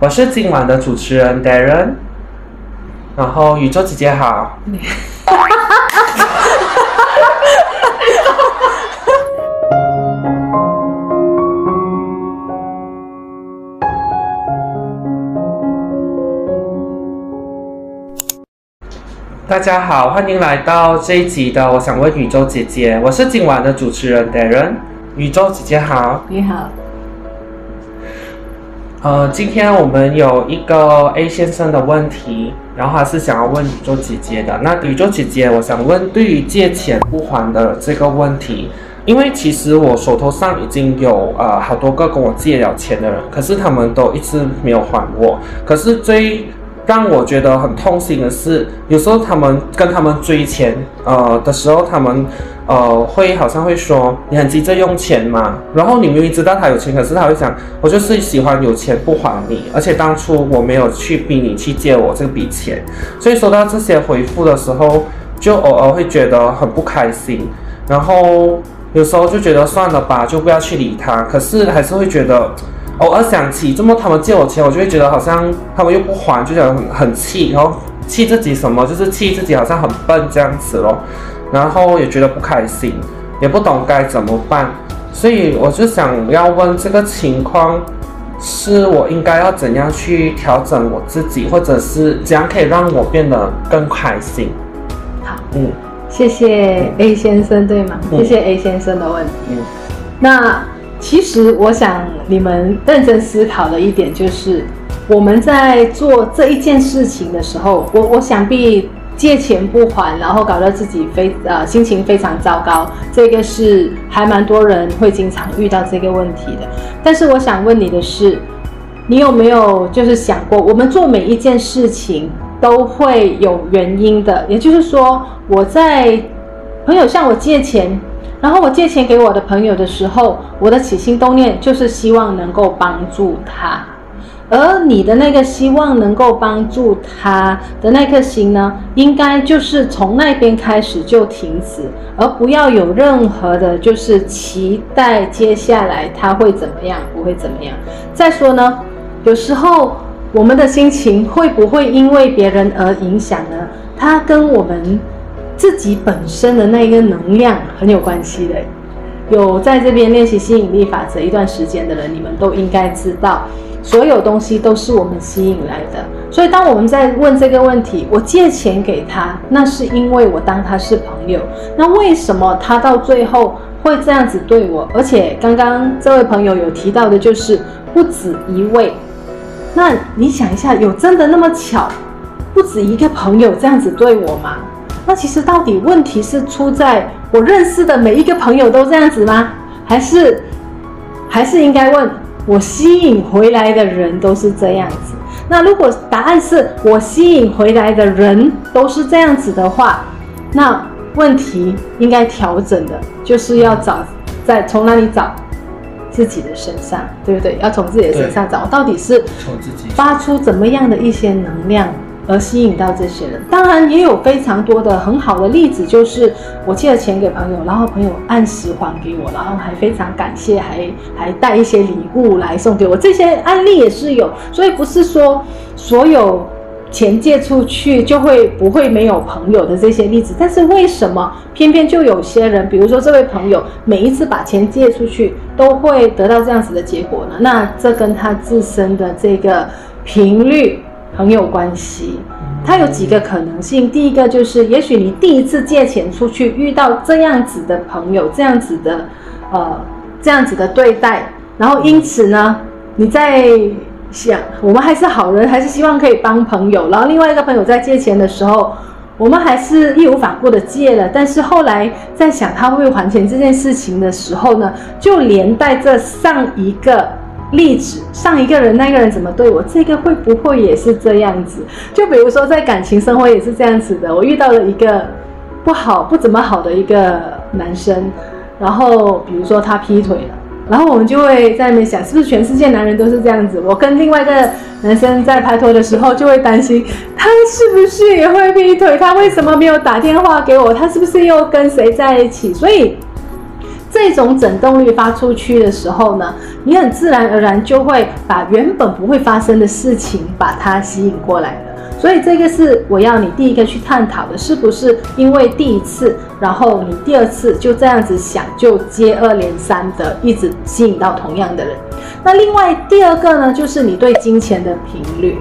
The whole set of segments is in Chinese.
我是今晚的主持人 Darren，然后宇宙姐姐好。大家好，欢迎来到这一集的《我想问宇宙姐姐》，我是今晚的主持人 Darren，宇宙姐姐好。你好。呃，今天我们有一个 A 先生的问题，然后他是想要问宇宙姐姐的。那宇宙姐姐，我想问，对于借钱不还的这个问题，因为其实我手头上已经有呃好多个跟我借了钱的人，可是他们都一直没有还我。可是最让我觉得很痛心的是，有时候他们跟他们追钱呃的时候，他们。呃，会好像会说你很急着用钱嘛，然后你明明知道他有钱，可是他会讲我就是喜欢有钱不还你，而且当初我没有去逼你去借我这笔钱，所以收到这些回复的时候，就偶尔会觉得很不开心，然后有时候就觉得算了吧，就不要去理他，可是还是会觉得偶尔想起这么他们借我钱，我就会觉得好像他们又不还，就觉得很很气，然后气自己什么，就是气自己好像很笨这样子咯。然后也觉得不开心，也不懂该怎么办，所以我就想要问这个情况，是我应该要怎样去调整我自己，或者是怎样可以让我变得更开心？好，嗯，谢谢 A 先生，对吗？嗯、谢谢 A 先生的问题。嗯，那其实我想你们认真思考的一点就是，我们在做这一件事情的时候，我我想必。借钱不还，然后搞得自己非呃心情非常糟糕，这个是还蛮多人会经常遇到这个问题的。但是我想问你的是，你有没有就是想过，我们做每一件事情都会有原因的？也就是说，我在朋友向我借钱，然后我借钱给我的朋友的时候，我的起心动念就是希望能够帮助他。而你的那个希望能够帮助他的那颗心呢，应该就是从那边开始就停止，而不要有任何的，就是期待接下来他会怎么样，不会怎么样。再说呢，有时候我们的心情会不会因为别人而影响呢？它跟我们自己本身的那一个能量很有关系的。有在这边练习吸引力法则一段时间的人，你们都应该知道。所有东西都是我们吸引来的，所以当我们在问这个问题，我借钱给他，那是因为我当他是朋友。那为什么他到最后会这样子对我？而且刚刚这位朋友有提到的，就是不止一位。那你想一下，有真的那么巧，不止一个朋友这样子对我吗？那其实到底问题是出在我认识的每一个朋友都这样子吗？还是还是应该问？我吸引回来的人都是这样子。那如果答案是我吸引回来的人都是这样子的话，那问题应该调整的就是要找在从哪里找自己的身上，对不对？要从自己的身上找，到底是发出怎么样的一些能量。而吸引到这些人，当然也有非常多的很好的例子，就是我借了钱给朋友，然后朋友按时还给我，然后还非常感谢，还还带一些礼物来送给我，这些案例也是有。所以不是说所有钱借出去就会不会没有朋友的这些例子，但是为什么偏偏就有些人，比如说这位朋友每一次把钱借出去都会得到这样子的结果呢？那这跟他自身的这个频率。很有关系，它有几个可能性。第一个就是，也许你第一次借钱出去遇到这样子的朋友，这样子的，呃，这样子的对待，然后因此呢，你在想，我们还是好人，还是希望可以帮朋友。然后另外一个朋友在借钱的时候，我们还是义无反顾的借了，但是后来在想他会不会还钱这件事情的时候呢，就连带着上一个。例子，上一个人那个人怎么对我，这个会不会也是这样子？就比如说在感情生活也是这样子的。我遇到了一个不好、不怎么好的一个男生，然后比如说他劈腿了，然后我们就会在那边想，是不是全世界男人都是这样子？我跟另外一个男生在拍拖的时候，就会担心他是不是也会劈腿？他为什么没有打电话给我？他是不是又跟谁在一起？所以。这种振动率发出去的时候呢，你很自然而然就会把原本不会发生的事情把它吸引过来的。所以这个是我要你第一个去探讨的，是不是因为第一次，然后你第二次就这样子想，就接二连三的一直吸引到同样的人。那另外第二个呢，就是你对金钱的频率。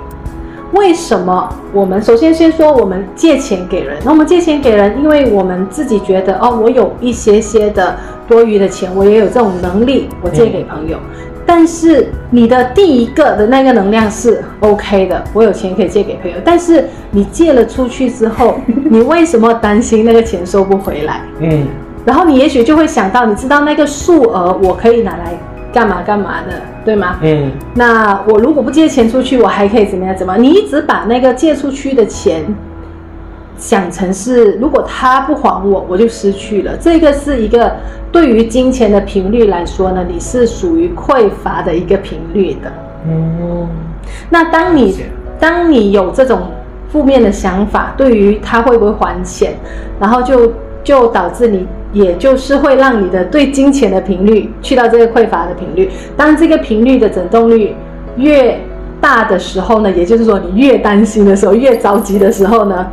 为什么我们首先先说我们借钱给人？那我们借钱给人，因为我们自己觉得哦，我有一些些的多余的钱，我也有这种能力，我借给朋友。嗯但是你的第一个的那个能量是 OK 的，我有钱可以借给朋友。但是你借了出去之后，你为什么担心那个钱收不回来？嗯，然后你也许就会想到，你知道那个数额我可以拿来干嘛干嘛的，对吗？嗯，那我如果不借钱出去，我还可以怎么样？怎么？你一直把那个借出去的钱。想成是，如果他不还我，我就失去了。这个是一个对于金钱的频率来说呢，你是属于匮乏的一个频率的。嗯，那当你当你有这种负面的想法，对于他会不会还钱，然后就就导致你，也就是会让你的对金钱的频率去到这个匮乏的频率。当这个频率的振动率越大的时候呢，也就是说你越担心的时候，越着急的时候呢。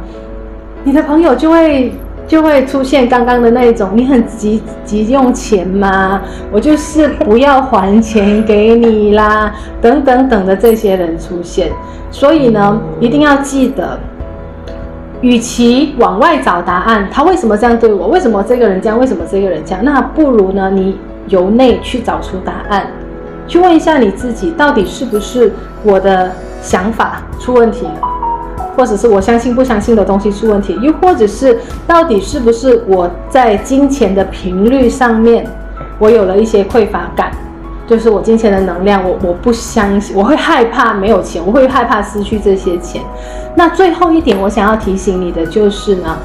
你的朋友就会就会出现刚刚的那一种，你很急急用钱吗？我就是不要还钱给你啦，等等等的这些人出现。所以呢，一定要记得，与其往外找答案，他为什么这样对我？为什么这个人这样？为什么这个人这样？那不如呢，你由内去找出答案，去问一下你自己，到底是不是我的想法出问题了？或者是我相信不相信的东西出问题，又或者是到底是不是我在金钱的频率上面，我有了一些匮乏感，就是我金钱的能量，我我不相信，我会害怕没有钱，我会害怕失去这些钱。那最后一点，我想要提醒你的就是呢，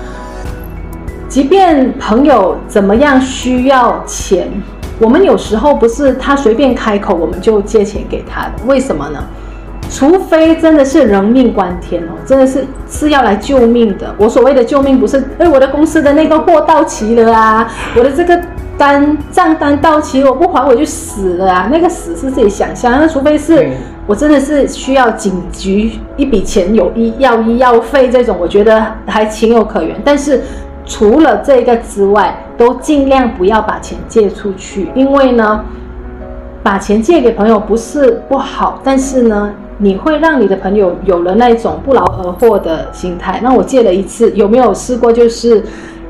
即便朋友怎么样需要钱，我们有时候不是他随便开口我们就借钱给他的，为什么呢？除非真的是人命关天哦，真的是是要来救命的。我所谓的救命，不是哎，我的公司的那个货到期了啊，我的这个单账单到期，我不还我就死了啊。那个死是自己想象，那除非是我真的是需要紧急一笔钱，有医药医药费这种，我觉得还情有可原。但是除了这个之外，都尽量不要把钱借出去，因为呢，把钱借给朋友不是不好，但是呢。你会让你的朋友有了那种不劳而获的心态。那我借了一次，有没有试过就是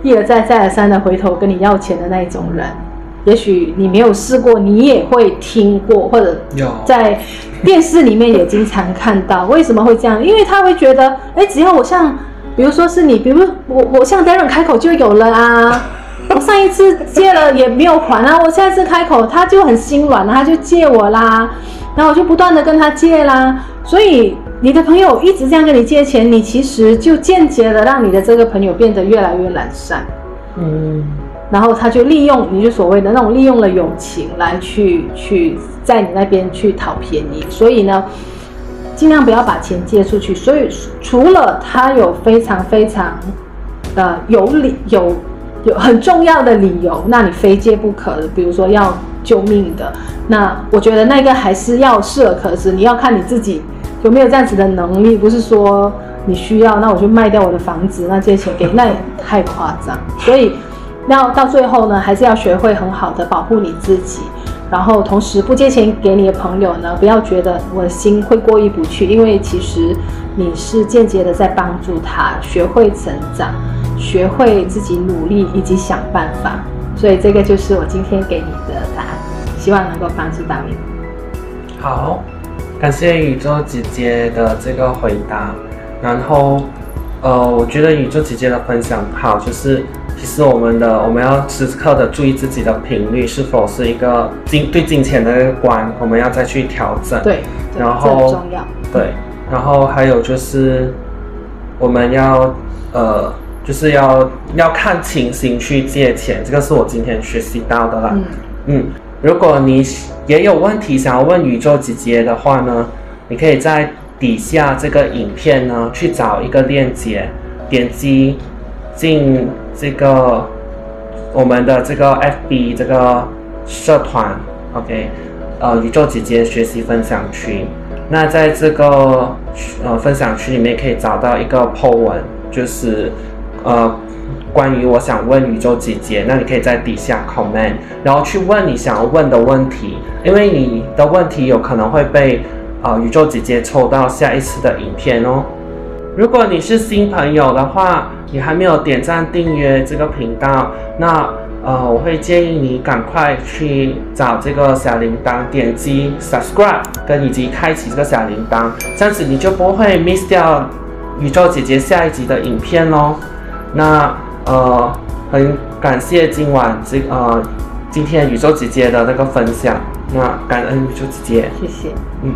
一而再、再而三的回头跟你要钱的那一种人？也许你没有试过，你也会听过，或者在电视里面也经常看到。为什么会这样？因为他会觉得，哎，只要我向，比如说是你，比如我我向 Darren 开口就有了啊。我上一次借了也没有还啊，我下一次开口他就很心软了，他就借我啦。然后我就不断的跟他借啦，所以你的朋友一直这样跟你借钱，你其实就间接的让你的这个朋友变得越来越懒散，嗯，然后他就利用你就所谓的那种利用了友情来去去在你那边去讨便宜，所以呢，尽量不要把钱借出去。所以除了他有非常非常呃有理有有很重要的理由，那你非借不可的，比如说要。救命的，那我觉得那个还是要适可而止，你要看你自己有没有这样子的能力，不是说你需要，那我就卖掉我的房子，那借钱给，那也太夸张。所以，那到最后呢，还是要学会很好的保护你自己，然后同时不借钱给你的朋友呢，不要觉得我的心会过意不去，因为其实你是间接的在帮助他学会成长，学会自己努力以及想办法。所以这个就是我今天给你的答案，希望能够帮助到你。好，感谢宇宙姐姐的这个回答。然后，呃，我觉得宇宙姐姐的分享好，就是其实我们的我们要时刻的注意自己的频率是否是一个金对金钱的一个观，我们要再去调整。对，对然后重要。对，然后还有就是我们要呃。就是要要看情形去借钱，这个是我今天学习到的啦。嗯，嗯，如果你也有问题想要问宇宙姐姐的话呢，你可以在底下这个影片呢去找一个链接，点击进这个我们的这个 FB 这个社团，OK，呃，宇宙姐姐学习分享群。那在这个呃分享区里面可以找到一个 po 文，就是呃关于我想问宇宙姐姐，那你可以在底下 comment，然后去问你想要问的问题，因为你的问题有可能会被呃宇宙姐姐抽到下一次的影片哦。如果你是新朋友的话，你还没有点赞订阅这个频道，那呃，我会建议你赶快去找这个小铃铛，点击 subscribe，跟以及开启这个小铃铛，这样子你就不会 miss 掉宇宙姐姐下一集的影片喽。那呃，很感谢今晚这呃今天宇宙姐姐的那个分享，那感恩宇宙姐姐，谢谢，嗯。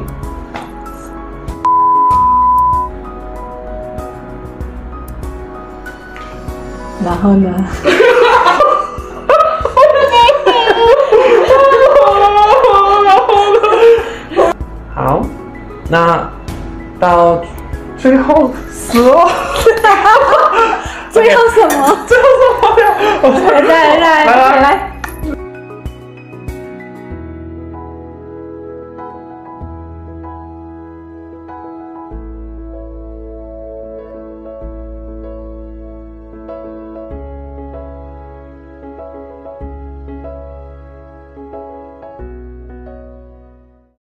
然后呢？好，那到最后死了。最后什么？最后什么呀？来来来来来。